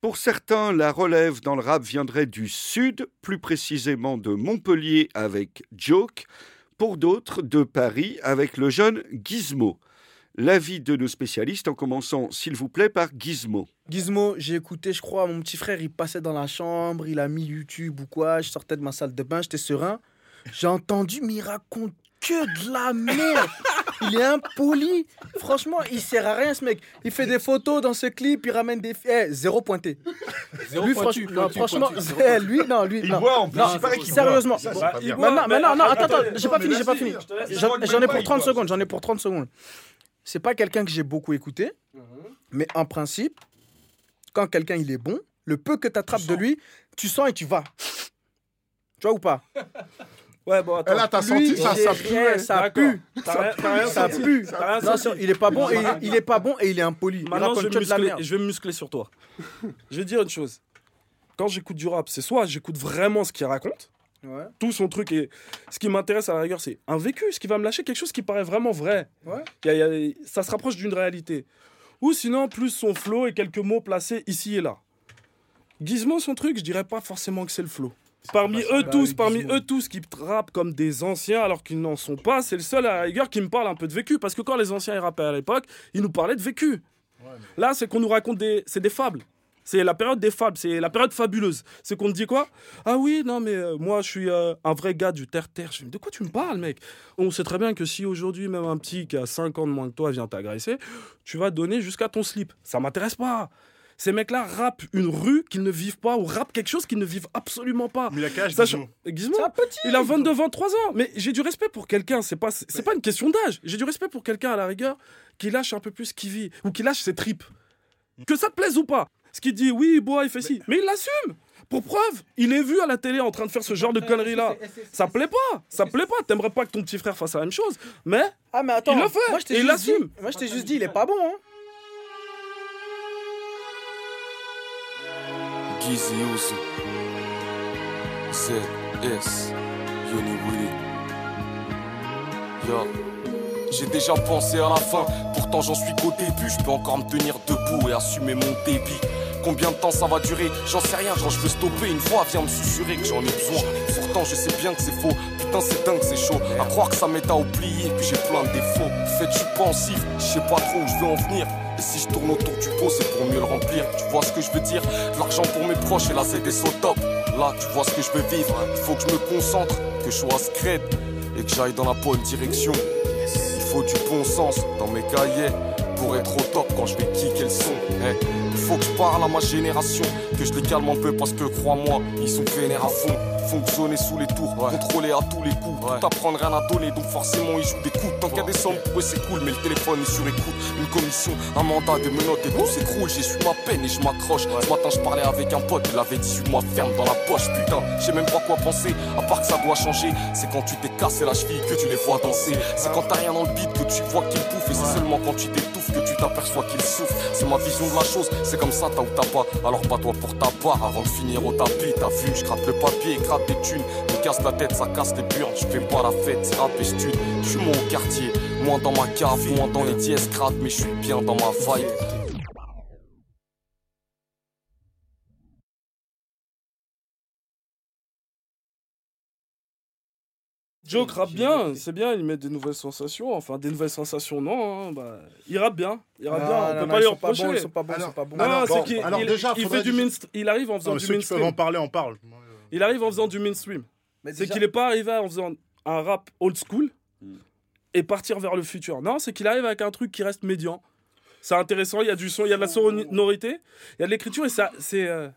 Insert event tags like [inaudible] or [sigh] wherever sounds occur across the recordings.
Pour certains, la relève dans le rap viendrait du sud, plus précisément de Montpellier avec Joke, pour d'autres de Paris avec le jeune Gizmo. L'avis de nos spécialistes en commençant, s'il vous plaît, par Gizmo. Gizmo, j'ai écouté, je crois, mon petit frère, il passait dans la chambre, il a mis YouTube ou quoi, je sortais de ma salle de bain, j'étais serein. J'ai entendu, mais il raconte que de la merde. Il est impoli. Franchement, il sert à rien ce mec. Il fait des photos dans ce clip, il ramène des eh, zéro pointé. Zéro lui, pointu, franch- non, pointu, franchement, pointu, zéro eh, lui, non, lui, Il non. boit en plus, Non, il paraît qu'il boit. Sérieusement. Ça, Bah. Maintenant, non, attends, attends, attends, j'ai pas fini, j'ai pas fini. J'en ai pour pas, 30 il boit. secondes, j'en ai pour 30 secondes. C'est pas quelqu'un que j'ai beaucoup écouté, mais en principe, quand quelqu'un il est bon, le peu que tu attrapes de lui, tu sens et tu vas. Tu vois ou pas? Ouais, bon, attends. Et là, t'as senti ça, ça pue. ça pue. Ça pue. Il est pas bon et il est pas bon et il est impoli. Maintenant, je vais, muscler- je vais me muscler sur toi. je vais dire une chose. Quand j'écoute du rap, c'est soit j'écoute vraiment ce qu'il raconte, Ouais. tout son truc, et ce qui m'intéresse à la rigueur, c'est un vécu, ce qui va me lâcher quelque chose qui paraît vraiment vrai. Ouais. Il y a- il y a- ça se rapproche d'une réalité. Ou sinon, plus son flow et quelques mots placés ici et là. Gizmo, son truc, je dirais pas forcément que c'est le flow. Parmi eux Bah tous, parmi eux tous qui rappent comme des anciens alors qu'ils n'en sont pas, c'est le seul à rigueur qui me parle un peu de vécu. Parce que quand les anciens ils rappaient à l'époque, ils nous parlaient de vécu. Là, c'est qu'on nous raconte des, c'est des fables. C'est la période des fables, c'est la période fabuleuse. C'est qu'on te dit quoi? Ah oui, non, mais euh, moi, je suis euh, un vrai gars du terre-terre. Je me dis, de quoi tu me parles, mec? On sait très bien que si aujourd'hui, même un petit qui a 5 ans de moins que toi vient t'agresser, tu vas donner jusqu'à ton slip. Ça m'intéresse pas. Ces mecs-là rappent une rue qu'ils ne vivent pas ou rappent quelque chose qu'ils ne vivent absolument pas. Mais il a quel âge, Sachant- Gizmo Gizmo, C'est un petit. il a 22, 23 ans. Mais j'ai du respect pour quelqu'un. C'est pas, c'est pas une question d'âge. J'ai du respect pour quelqu'un à la rigueur qui lâche un peu plus qui vit ou qui lâche ses tripes. Que ça te plaise ou pas. Ce qui dit oui, bois, il fait ci. Mais il l'assume. Pour preuve, il est vu à la télé en train de faire ce genre de conneries-là. Ça plaît pas. Ça plaît pas. T'aimerais pas que ton petit frère fasse la même chose. Mais Ah, mais attends. Il le fait, Moi, je t'ai et il l'assume. Moi, je t'ai juste dit, il est pas bon. Hein. Uzi ZS J'ai déjà pensé à la fin. Pourtant j'en suis qu'au début. Je peux encore me tenir debout et assumer mon débit. Combien de temps ça va durer? J'en sais rien, genre je veux stopper une fois Viens me susurrer que j'en ai besoin. Pourtant je sais bien que c'est faux. Putain c'est dingue c'est chaud. À croire que ça m'aide à oublier Que j'ai plein de défauts. Suis pensif. Je sais pas trop où je veux en venir et si je tourne autour du pot, c'est pour mieux le remplir. Tu vois ce que je veux dire? L'argent pour mes proches et là c'est des au top. Là, tu vois ce que je veux vivre. Il faut que je me concentre, que je sois scred et que j'aille dans la bonne direction. Il faut du bon sens dans mes cahiers pour être au top quand je vais kicker le son. Il faut que je parle à ma génération, que je les calme un peu parce que crois-moi, ils sont vénères à fond. Fonctionner sous les tours, contrôler à tous les coups. Tout apprendre rien à donner, donc forcément ils jouent des coups. Tant qu'il y a des sommes pour eux, c'est cool, mais le téléphone est sur écoute. Une commission, un mandat, des menottes et tout s'écroule. J'ai su ma peine et je m'accroche. Ce matin, je parlais avec un pote, il avait 18 mois ferme dans la poche. Putain, j'ai même pas quoi penser, à part que ça doit changer. C'est quand tu t'es cassé la cheville que tu les vois danser. C'est quand t'as rien dans le beat que tu vois qu'ils bouffent. Et c'est seulement quand tu t'étouffes que tu t'aperçois qu'ils souffrent. C'est ma vision de la chose, c'est comme ça, t'as ou t'as pas. Alors bats-toi pour ta part avant de finir au tapis. T'as vu, je gratte le papier gratte des thunes. Me casse la tête, ça casse les burnes. Je fais pas la fête, c'est rap et stud. Je suis moins au quartier, moins dans ma cave, moins dans les dièses grattes, mais je suis bien dans ma vibe. Joke rappe bien, c'est bien, il met des nouvelles sensations. Enfin, des nouvelles sensations, non. hein, bah, il rappe bien. Il rappe bien, on Non, peut non, pas ils lui sont pas reprocher. bons, ils sont pas bons, ils sont pas bons. Non, Alors, c'est bon, qu'il il- fait du mainstream. Il arrive en faisant du ceux qui peuvent mainstream. en parler, en parlent. Il arrive en faisant du mainstream. Mais C'est déjà- qu'il n'est pas arrivé en faisant un rap old school Hmm. et partir vers le futur. Non, c'est qu'il arrive avec un truc qui reste médian. C'est intéressant, il y a du son, il y a de la sonorité, il y a de l'écriture et ça, c'est. euh,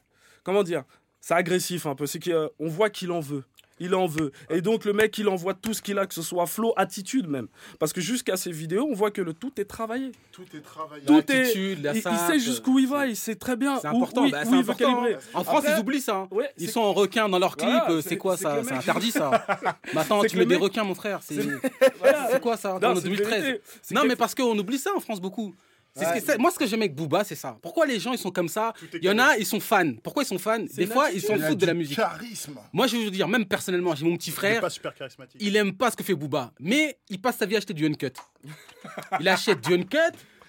comment dire C'est agressif un peu. C'est qu'on voit qu'il en veut. Il en veut. Et donc, le mec, il envoie tout ce qu'il a, que ce soit flow, attitude même. Parce que jusqu'à ces vidéos, on voit que le tout est travaillé. Tout est travaillé. Tout est. la Il, sait jusqu'où il va, il sait très bien C'est où, important, où il- bah, où c'est il veut important. calibrer. En France, Après- ils oublient ça. hein. Ouais, Ils c'est- sont en requin dans leurs clips. Voilà, euh, c'est- quoi ça? C'est interdit ça. Mais [laughs] attends, C'est tu mets des requins, mon frère. C'est [laughs] Voilà. c'est quoi ça? Non, en c'est une 2013 vérité. C'est Non, mais parce qu'on oublie ça en France beaucoup. C'est ce Ouais. que moi, ce que j'aime avec Booba, c'est ça. Pourquoi les gens ils sont comme ça Il y en a, ils sont fans. Pourquoi ils sont fans Des fois, ils s'en foutent de la du musique. Charisme. Moi, je veux vous dire, même personnellement, j'ai mon petit Il est frère. pas super charismatique. Il aime pas ce que fait Booba, mais il passe sa vie à acheter du uncut. il achète du uncut.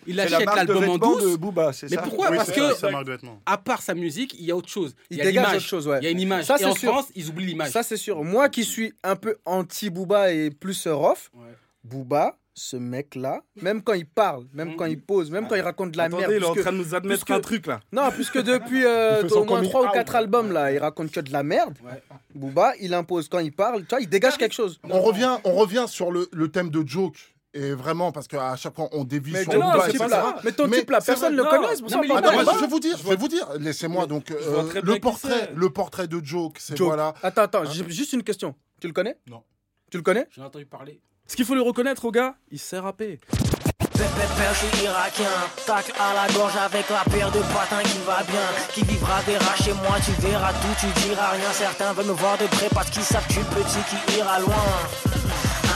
il la achète l'album en vêtements douce. de Booba, c'est Mais ça pourquoi Oui, Parce que ça, la à part sa musique, il y a autre chose. Il y a dégage autre chose, ouais. Il y a une image. Ça, et c'est en sûr. France, ils oublient l'image. Ça, c'est sûr. Moi qui suis un peu anti-Booba et plus rough, Ouais. Booba, ce mec-là, même quand il parle, même Mhm. quand il pose, même quand il raconte de la Attendez, merde. il est en train de nous admettre puisque- un truc là. Non, puisque [laughs] depuis euh, au moins coming 3 ou out. 4 albums, là, il raconte que de la merde. Ouais. Booba, il impose quand il parle, tu vois, il dégage quelque chose. On revient, on revient sur le, le thème de joke. Et vraiment, parce qu'à chaque fois, on dévie Mais sur ton non, Booba, etc. là, mais ton Mais type là, personne ne le connaît, c'est pour Non, ça mais je vais vous dire, je vais vous dire. Laissez-moi donc euh, le portrait, le portrait de joke. C'est voilà. Attends, attends, j'ai juste une question. Tu le connais? Non. Tu le connais? J'en ai entendu parler. Ce qu'il faut lui reconnaître au gars, il sait rapper. Père, je suis irakien, tac à la gorge avec la paire de patins qui va bien. Qui vivra verra chez moi, tu verras tout, tu diras rien. Certains veulent me voir de près parce qu'ils savent que je suis petit qui ira loin.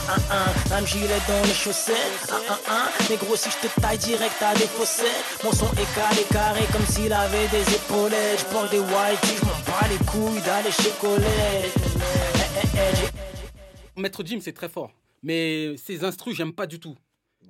Un, un, un, un gilet dans les chaussettes. Un, un, un, négro, si je te taille direct à des fossés. Mon son est calé, carré comme s'il avait des épaulettes. Je porte des white, je m'en bats les couilles d'aller chez Colette. Eh, eh, eh, Maître Jim, c'est très fort. Mais ses instrus, j'aime pas du tout.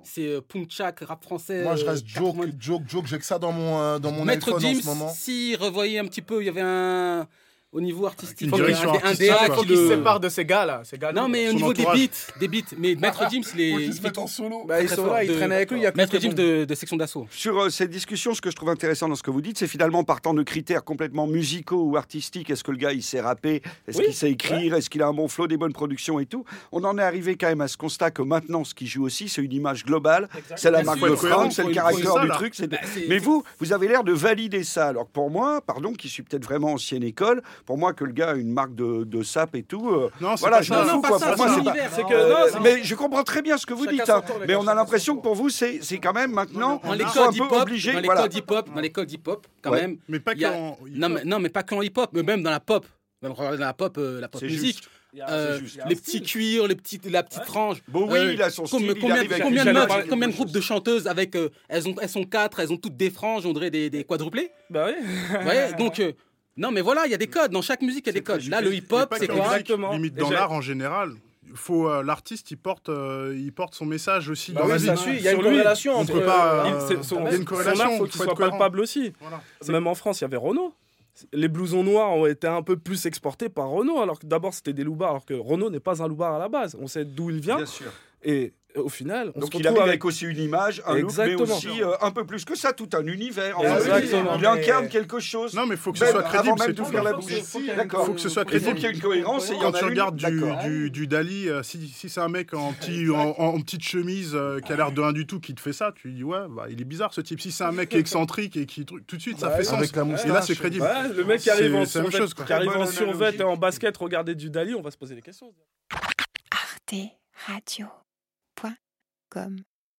C'est euh, punk chak, rap français. Moi, je euh, reste joke, 80. joke, joke. J'ai que ça dans mon, euh, dans mon Maître iPhone en ce moment. si revoyez un petit peu, il y avait un. Au niveau artistique, Une il y avait direction un, un artistique, DA quoi. qui le- se sépare de ces gars-là. Ces gars Non, mais au niveau des beats, des beats. Mais Maître Jim, il est. il fait- en solo. Bah, ils sont là, ils de- traînent avec lui. Il y a que Maître bons. de, de section d'assaut. Sur euh, cette discussion, ce que je trouve intéressant dans ce que vous dites, c'est finalement partant de critères complètement musicaux ou artistiques. Est-ce que le gars, il sait rapper? Est-ce Oui, qu'il sait écrire? Est-ce qu'il a un bon flow, des bonnes productions et tout? On en est arrivé quand même à ce constat que maintenant, ce qui joue aussi, c'est une image globale. C'est la marque de il c'est le caractère du truc. Bah, Mais vous, vous avez l'air de valider ça. Alors pour moi, pardon, qui suis peut-être vraiment ancienne école, pour moi que le gars a une marque de, de sap et tout, euh, Non, c'est voilà, pas je ça. m'en Non, fous. pas quoi. ça, Pour moi, pas- que Euh, non, mais je comprends très bien ce que vous Chacun dites, hein. tour, mais on a l'impression que pour vous, c'est c'est quand même maintenant, un peu obligé. dans voilà. l'école d'hip-hop, dans l'école d'hip-hop, quand Ouais. même. Mais pas qu'en. Non mais, non, mais pas qu'en hip-hop, mais même dans la pop. Dans la pop, euh, la pop musique. Euh, juste. Les petits cuirs, les petites, la petite frange. Bon, oui, Euh, il a son Combien, style, combien, de meufs, combien de groupes de chanteuses avec euh, elles ont elles sont quatre, elles ont toutes des franges, on dirait des, des quadruplés. Bah oui. Ouais, donc euh, non mais voilà, il y a des codes dans chaque musique, il y a des codes. Là le hip-hop, c'est quoi Exactement. Limite dans l'art en général. Faut euh, l'artiste, il porte, euh, il porte son message aussi Bah dans oui, la ça vie. suit. Il y a une corrélation on entre. peut pas, euh, Il- c'est- son, il y a une son corrélation, art, faut faut qu'il soit palpable aussi. Voilà. Même en France, il y avait Renault. Les blousons noirs ont été un peu plus exportés par Renault, alors que d'abord c'était des loupards, alors que Renault n'est pas un loupard à la base. On sait d'où il vient. Bien sûr. Et au final, on Donc se il avec avec aussi une image, un look, mais aussi euh, un peu plus que ça, tout un univers. en Exactement. Il incarne quelque chose. Non, mais il faut que ce soit crédible, avant même c'est tout. D'accord. Faut que ce soit Il faut crédible. qu'il y ait une cohérence. et il y Quand tu regardes du, Dali, euh, si, si c'est un mec en, petit, en, en- en petite chemise euh, qui a l'air de rien du tout qui te fait ça, tu dis ouais, bah, il est bizarre ce type. Si c'est un mec excentrique et qui tout de suite ça fait sens. avec la et là c'est crédible. Le mec qui arrive en survêt, et en basket, regarder du Dali, on va se poser des questions. arteradio.com